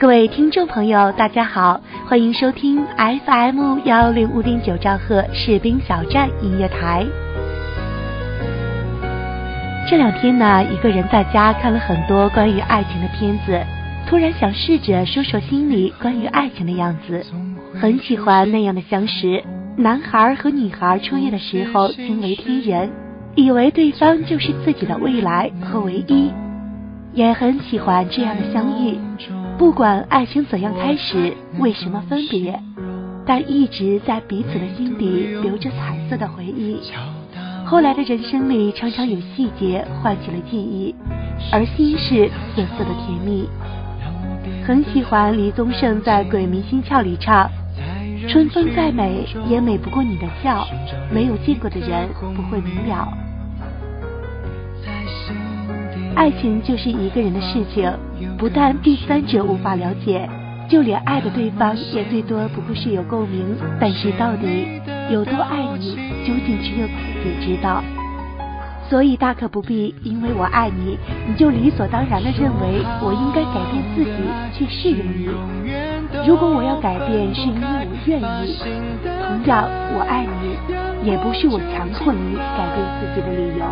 各位听众朋友，大家好，欢迎收听 FM 幺零五点九兆赫士兵小站音乐台。这两天呢，一个人在家看了很多关于爱情的片子，突然想试着说说心里关于爱情的样子。很喜欢那样的相识，男孩和女孩初遇的时候惊为天人，以为对方就是自己的未来和唯一，也很喜欢这样的相遇。不管爱情怎样开始，为什么分别，但一直在彼此的心底留着彩色的回忆。后来的人生里，常常有细节唤起了记忆，而心是涩涩的甜蜜。很喜欢李宗盛在《鬼迷心窍》里唱：“春风再美，也美不过你的笑。没有见过的人不会明了。”爱情就是一个人的事情，不但第三者无法了解，就连爱的对方也最多不过是有共鸣，但是到底有多爱你，究竟只有自己知道。所以大可不必因为我爱你，你就理所当然的认为我应该改变自己去适应你。如果我要改变是因为我愿意，同样我爱你，也不是我强迫你改变自己的理由。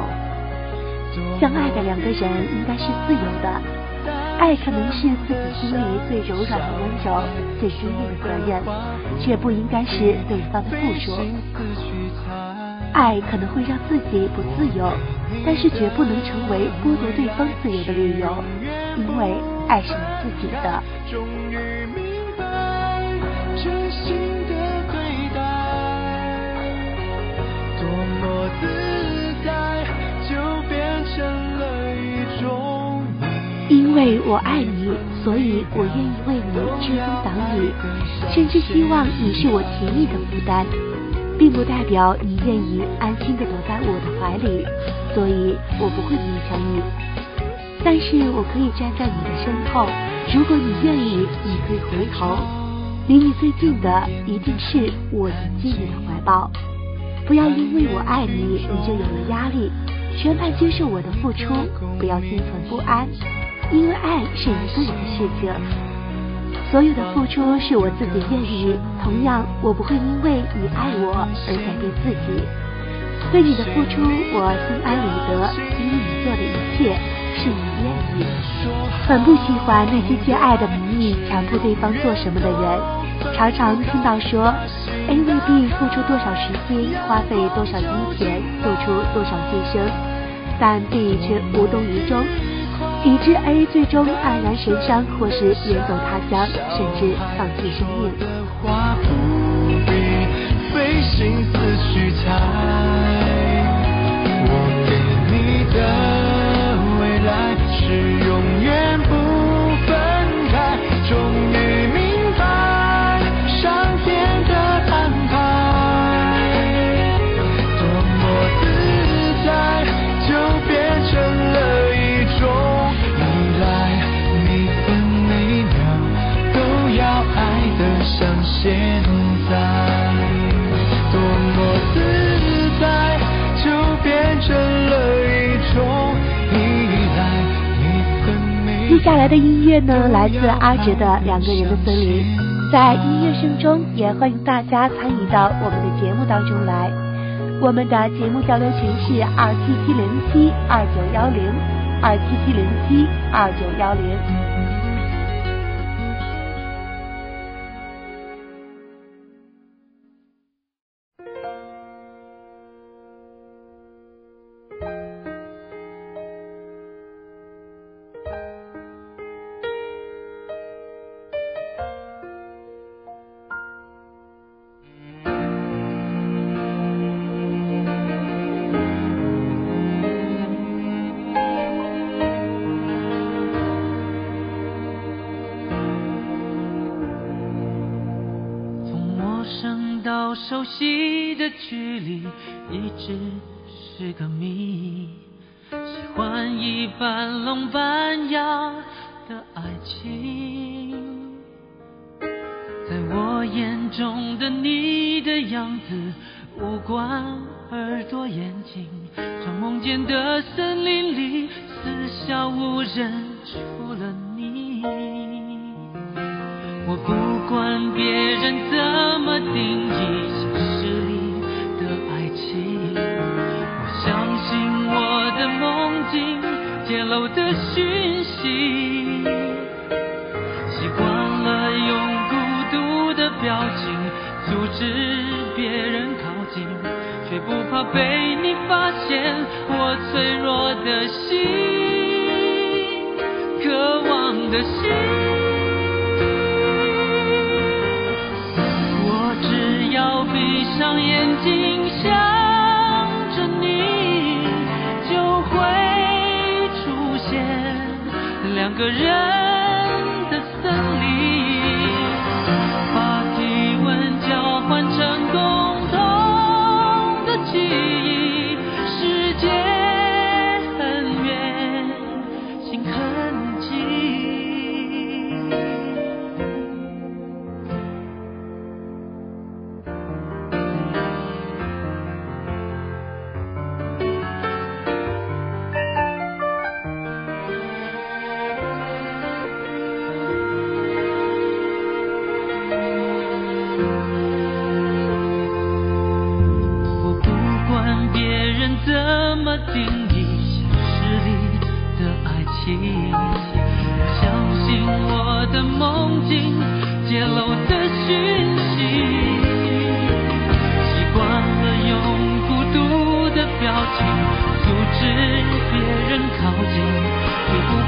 相爱的两个人应该是自由，爱可能是自己心里最柔软的温柔，最坚定的责任，却不应该是对方的附属。爱可能会让自己不自由，但是绝不能成为剥夺对方自由的理由，因为爱是你自己的。终于明白因为我爱你，所以我愿意为你遮风挡雨，甚至希望你是我甜蜜的负担，并不代表你愿意安心的躲在我的怀里，所以我不会勉强你。但是我可以站在你的身后，如果你愿意，你可以回头。离你最近的一定是我迎接你的怀抱。不要因为我爱你，你就有了压力，全盘接受我的付出，不要心存不安，因为爱是一个人的事情。所有的付出是我自己愿意，同样我不会因为你爱我而改变自己。对你的付出，我心安理得，因为你做的一切是你愿意。很不喜欢那些借爱的名义强迫对方做什么的人，常常听到说 A 为 B 付出多少时间，花费多少金钱，做出多少牺牲，但 B 却无动于衷，以致 A 最终黯然神伤，或是远走他乡，甚至放弃生命。话不必费心思去猜。我给你的未来是来的音乐呢，来自阿哲的《两个人的森林》。在音乐声中，也欢迎大家参与到我们的节目当中来。我们的节目交流群是二七七零七二九幺零，二七七零七二九幺零。熟悉的距离一直是个谜，喜欢一半聋半哑的爱情，在我眼中的你的样子，五官、耳朵、眼睛，trong 梦见的森林里，四下无人，除了你。我不管别人怎么定义现实里的爱情，我相信我的梦境。泄露的讯息，习惯了用孤独的表情阻止别人靠近，却不怕被你发现我脆弱的心，渴望的心。个人。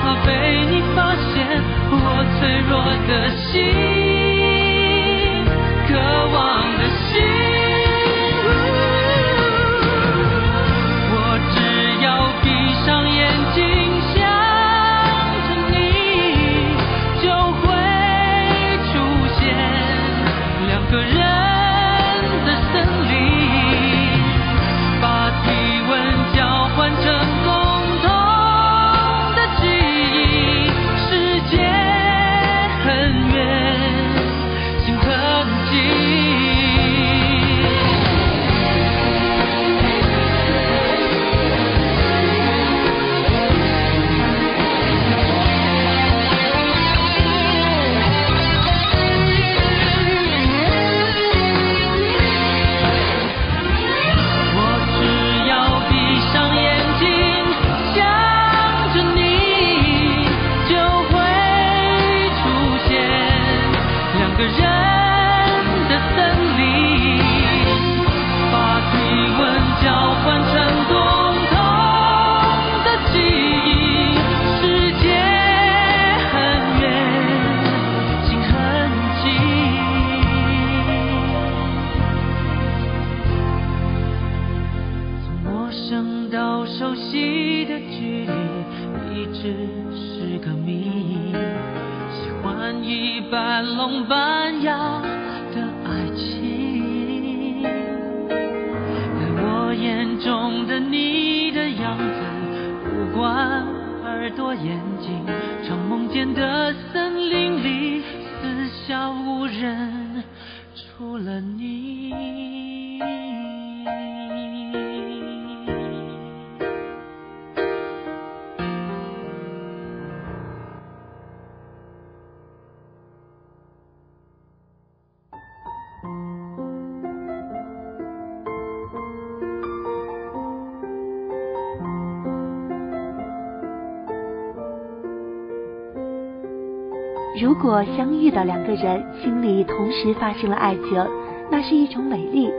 怕被你发现我脆弱的心。多眼睛，从梦见的森林里四下无人，除了你。相遇的两个人心里同时发生了爱情，那是一种美丽。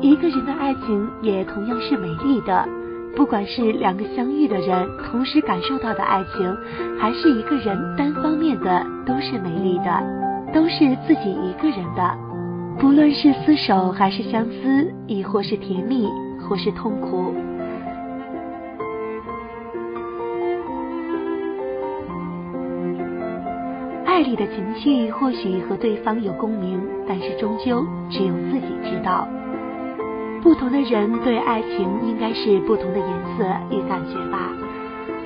一个人的爱情也同样是美丽的，不管是两个相遇的人同时感受到的爱情，还是一个人单方面的，都是美丽的，都是自己一个人的。不论是厮守，还是相思，亦或是甜蜜，或是痛苦。这里的情绪或许和对方有共鸣，但是终究只有自己知道。不同的人对爱情应该是不同的颜色与感觉吧。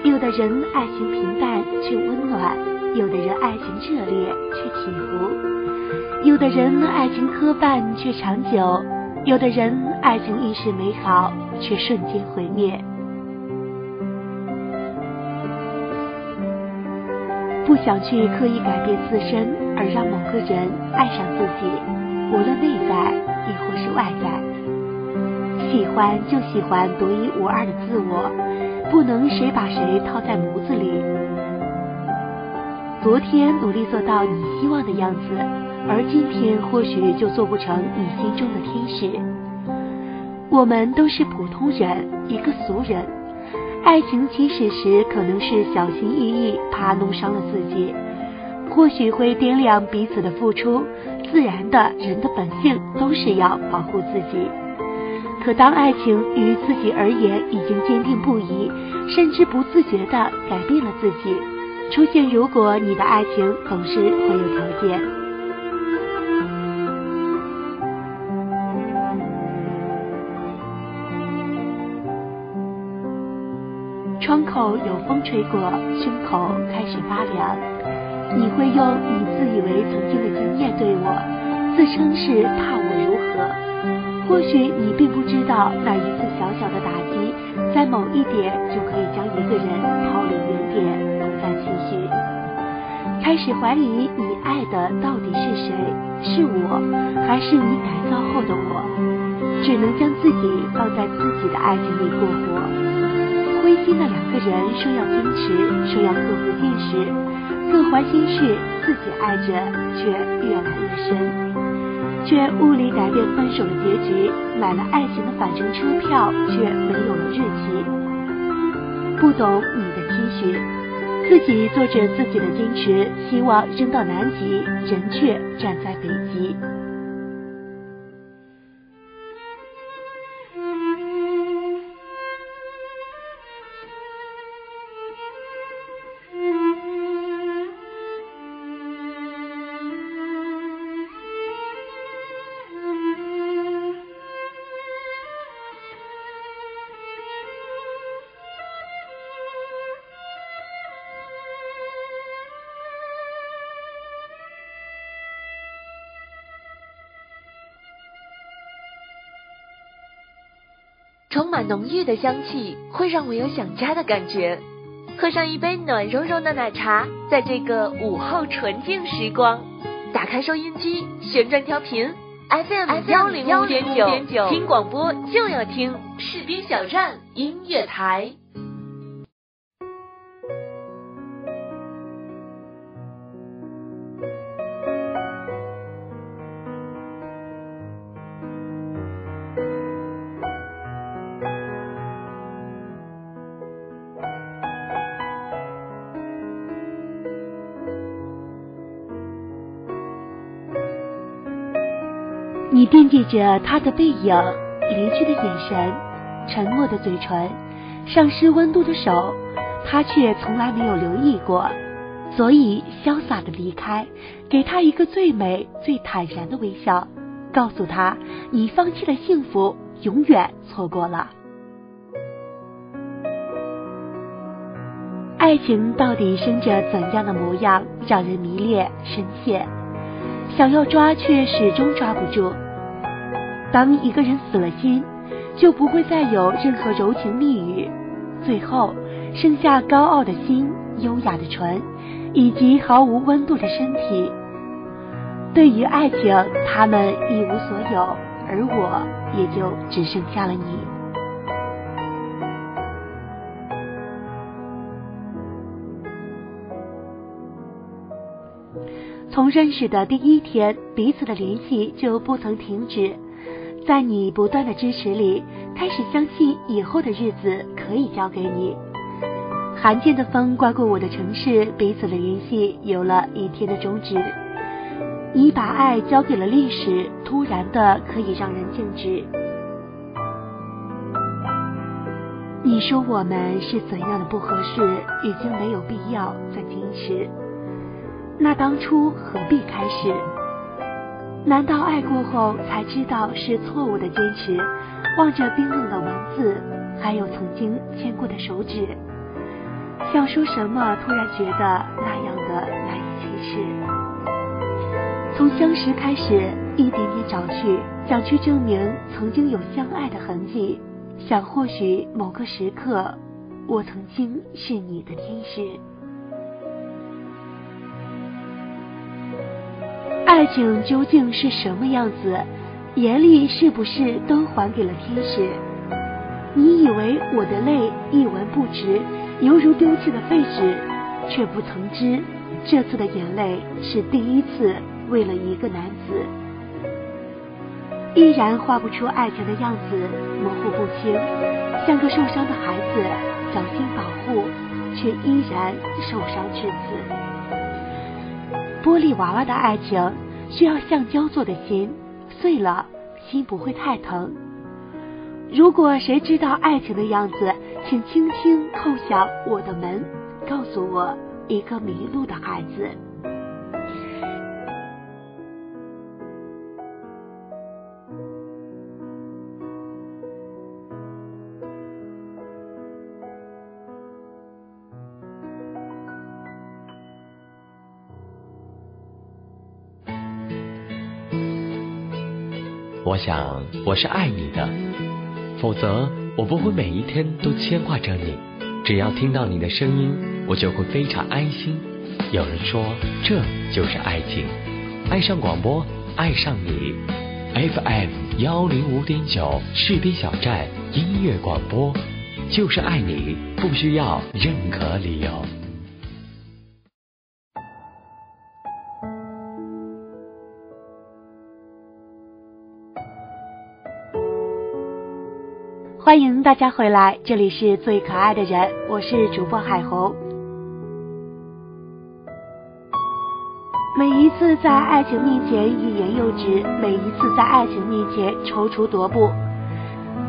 有的人爱情平淡却温暖，有的人爱情热烈却起伏，有的人爱情磕绊却长久，有的人爱情一时美好却瞬间毁灭。不想去刻意改变自身，而让某个人爱上自己，无论内在亦或是外在。喜欢就喜欢独一无二的自我，不能谁把谁套在模子里。昨天努力做到你希望的样子，而今天或许就做不成你心中的天使。我们都是普通人，一个俗人。爱情起始时可能是小心翼翼，怕弄伤了自己，或许会掂量彼此的付出。自然的，人的本性都是要保护自己。可当爱情于自己而言已经坚定不移，甚至不自觉的改变了自己，出现如果你的爱情总是会有条件。窗口有风吹过，胸口开始发凉。你会用你自以为曾经的经验对我，自称是怕我如何？或许你并不知道，那一次小小的打击，在某一点就可以将一个人抛离原点，不再继续。开始怀疑你爱的到底是谁？是我，还是你改造后的我？只能将自己放在自己的爱情里过活。灰心的两个人说要坚持，说要克服现实，各怀心事，自己爱着却越来越深，却物理改变分手的结局，买了爱情的返程车票，却没有了日期。不懂你的期许，自己做着自己的坚持，希望扔到南极，人却站在北极。充满浓郁的香气，会让我有想家的感觉。喝上一杯暖融融的奶茶，在这个午后纯净时光，打开收音机，旋转调频 FM 幺零五点九，听广播就要听士兵小站音乐台。惦记着他的背影，离去的眼神，沉默的嘴唇，丧失温度的手，他却从来没有留意过，所以潇洒的离开，给他一个最美、最坦然的微笑，告诉他，你放弃了幸福，永远错过了。爱情到底生着怎样的模样，让人迷恋深陷，想要抓却始终抓不住。当一个人死了心，就不会再有任何柔情蜜语，最后剩下高傲的心、优雅的唇，以及毫无温度的身体。对于爱情，他们一无所有，而我也就只剩下了你。从认识的第一天，彼此的联系就不曾停止。在你不断的支持里，开始相信以后的日子可以交给你。罕见的风刮过我的城市，彼此的联系有了一天的终止。你把爱交给了历史，突然的可以让人静止。你说我们是怎样的不合适，已经没有必要再坚持。那当初何必开始？难道爱过后才知道是错误的坚持？望着冰冷的文字，还有曾经牵过的手指，想说什么，突然觉得那样的难以启齿。从相识开始，一点点找去，想去证明曾经有相爱的痕迹，想或许某个时刻，我曾经是你的天使。情究竟是什么样子？严厉是不是都还给了天使？你以为我的泪一文不值，犹如丢弃的废纸，却不曾知，这次的眼泪是第一次为了一个男子。依然画不出爱情的样子，模糊不清，像个受伤的孩子，小心保护，却依然受伤至此。玻璃娃娃的爱情需要橡胶做的心，碎了心不会太疼。如果谁知道爱情的样子，请轻轻叩响我的门，告诉我一个迷路的孩子。我想我是爱你的，否则我不会每一天都牵挂着你。只要听到你的声音，我就会非常安心。有人说这就是爱情，爱上广播，爱上你。FM 幺零五点九士兵小站音乐广播，就是爱你，不需要任何理由。欢迎大家回来，这里是最可爱的人，我是主播海红。每一次在爱情面前欲言又止，每一次在爱情面前踌躇踱步，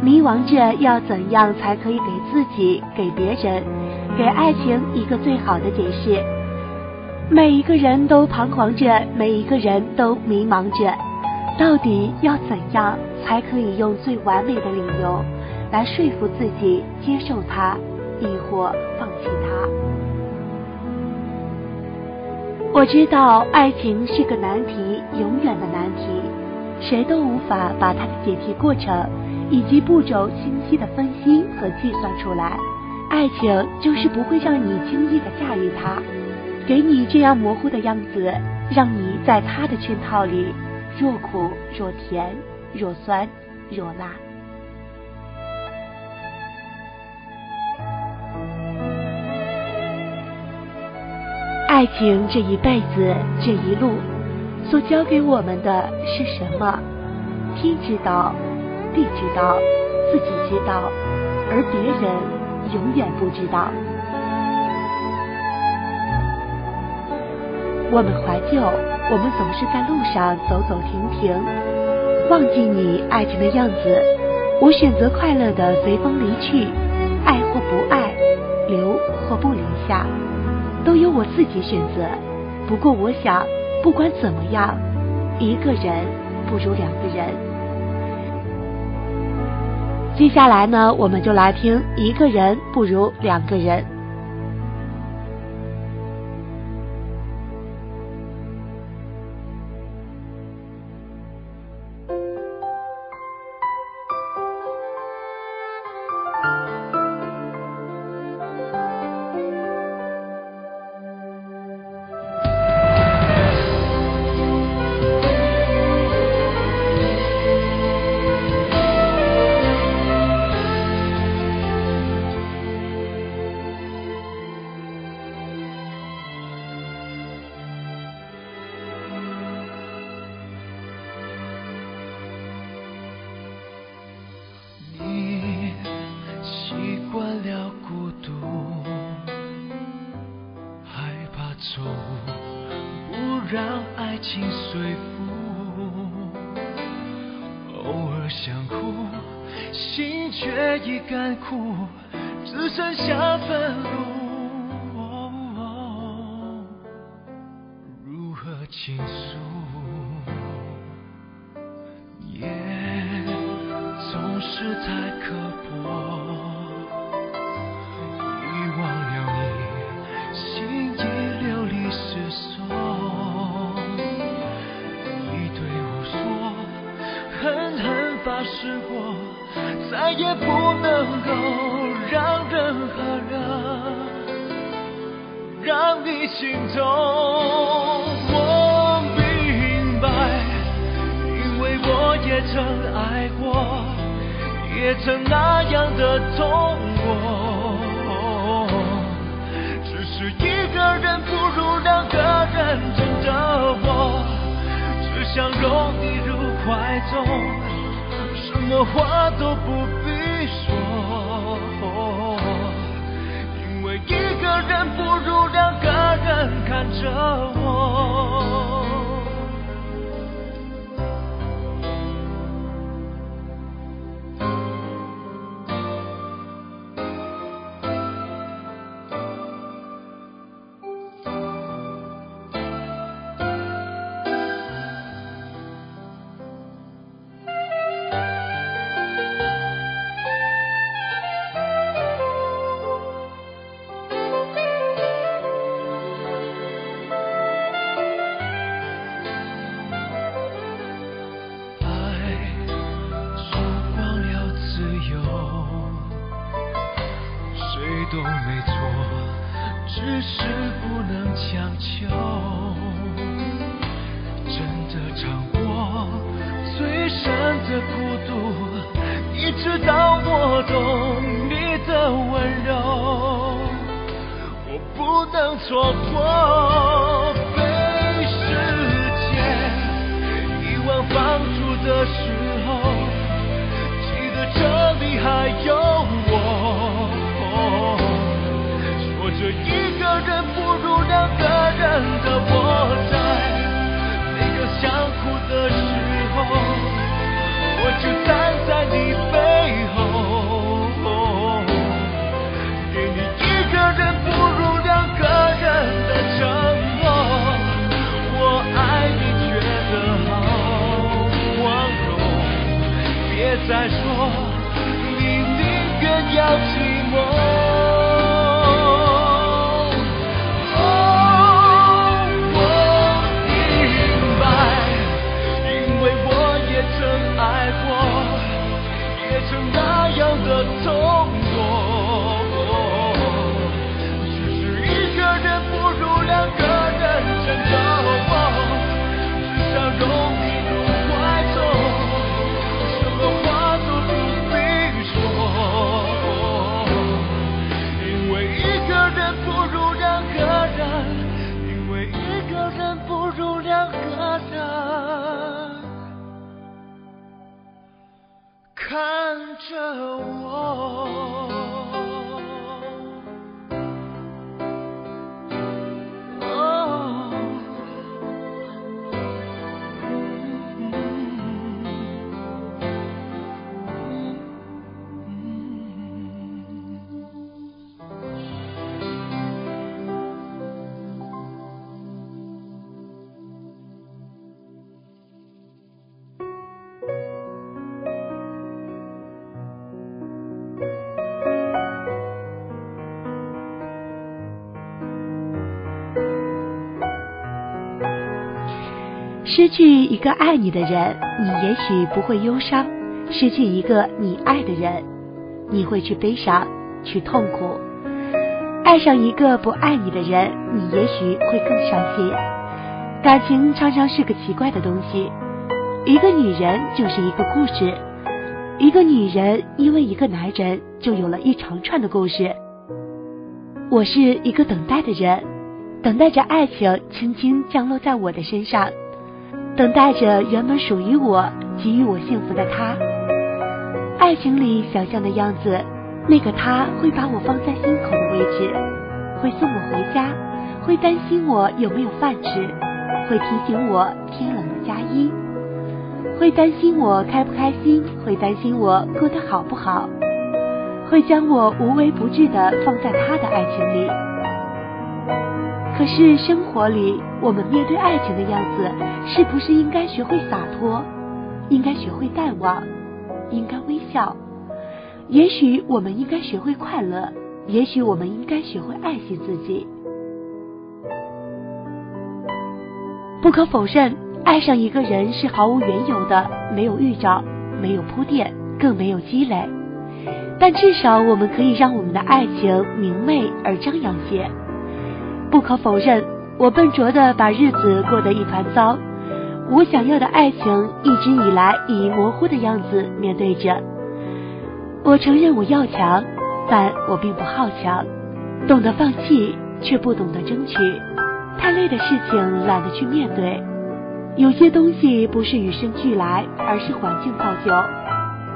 迷茫着要怎样才可以给自己、给别人、给爱情一个最好的解释。每一个人都彷徨着，每一个人都迷茫着，到底要怎样才可以用最完美的理由？来说服自己接受他，亦或放弃他。我知道爱情是个难题，永远的难题，谁都无法把它的解题过程以及步骤清晰的分析和计算出来。爱情就是不会让你轻易的驾驭它，给你这样模糊的样子，让你在他的圈套里若苦若甜，若酸若辣。情这一辈子，这一路，所教给我们的是什么？天知道，地知道，自己知道，而别人永远不知道。我们怀旧，我们总是在路上走走停停，忘记你爱情的样子。我选择快乐的随风离去，爱或不爱，留或不留下。都由我自己选择。不过，我想，不管怎么样，一个人不如两个人。接下来呢，我们就来听《一个人不如两个人》。让爱情随风，偶尔想哭，心却已干枯，只剩下愤怒。试过，再也不能够让任何人让你心痛。我明白，因为我也曾爱过，也曾那样的痛过。只是一个人不如两个人，真的我只想拥你入怀中。什么话都不必说，因为一个人不如两个人看着我。的时候，记得这里还有我。说着一个人不如两个人的我，在每个想哭的时候，我就在 your 着我。失去一个爱你的人，你也许不会忧伤；失去一个你爱的人，你会去悲伤，去痛苦。爱上一个不爱你的人，你也许会更伤心。感情常常是个奇怪的东西，一个女人就是一个故事，一个女人因为一个男人就有了一长串的故事。我是一个等待的人，等待着爱情轻轻降落在我的身上。等待着原本属于我、给予我幸福的他。爱情里想象的样子，那个他会把我放在心口的位置，会送我回家，会担心我有没有饭吃，会提醒我天冷了加衣，会担心我开不开心，会担心我过得好不好，会将我无微不至的放在他的爱情里。可是生活里，我们面对爱情的样子，是不是应该学会洒脱，应该学会淡忘，应该微笑？也许我们应该学会快乐，也许我们应该学会爱惜自己。不可否认，爱上一个人是毫无缘由的，没有预兆，没有铺垫，更没有积累。但至少我们可以让我们的爱情明媚而张扬些。不可否认，我笨拙的把日子过得一团糟。我想要的爱情一直以来以模糊的样子面对着。我承认我要强，但我并不好强，懂得放弃却不懂得争取。太累的事情懒得去面对。有些东西不是与生俱来，而是环境造就。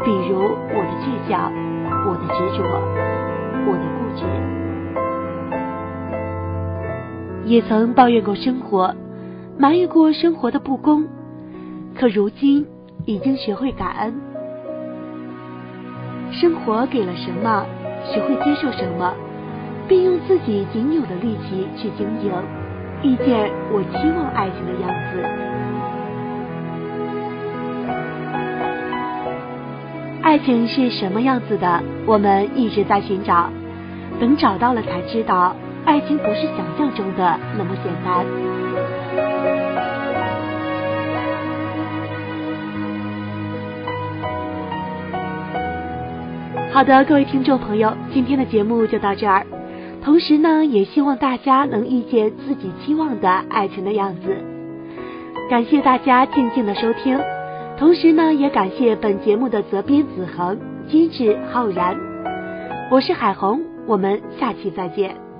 比如我的倔强，我的执着，我的固执。也曾抱怨过生活，埋怨过生活的不公，可如今已经学会感恩。生活给了什么，学会接受什么，并用自己仅有的力气去经营，遇见我期望爱情的样子。爱情是什么样子的？我们一直在寻找，等找到了才知道。爱情不是想象中的那么简单。好的，各位听众朋友，今天的节目就到这儿。同时呢，也希望大家能遇见自己期望的爱情的样子。感谢大家静静的收听，同时呢，也感谢本节目的责编子恒、机智浩然。我是海红，我们下期再见。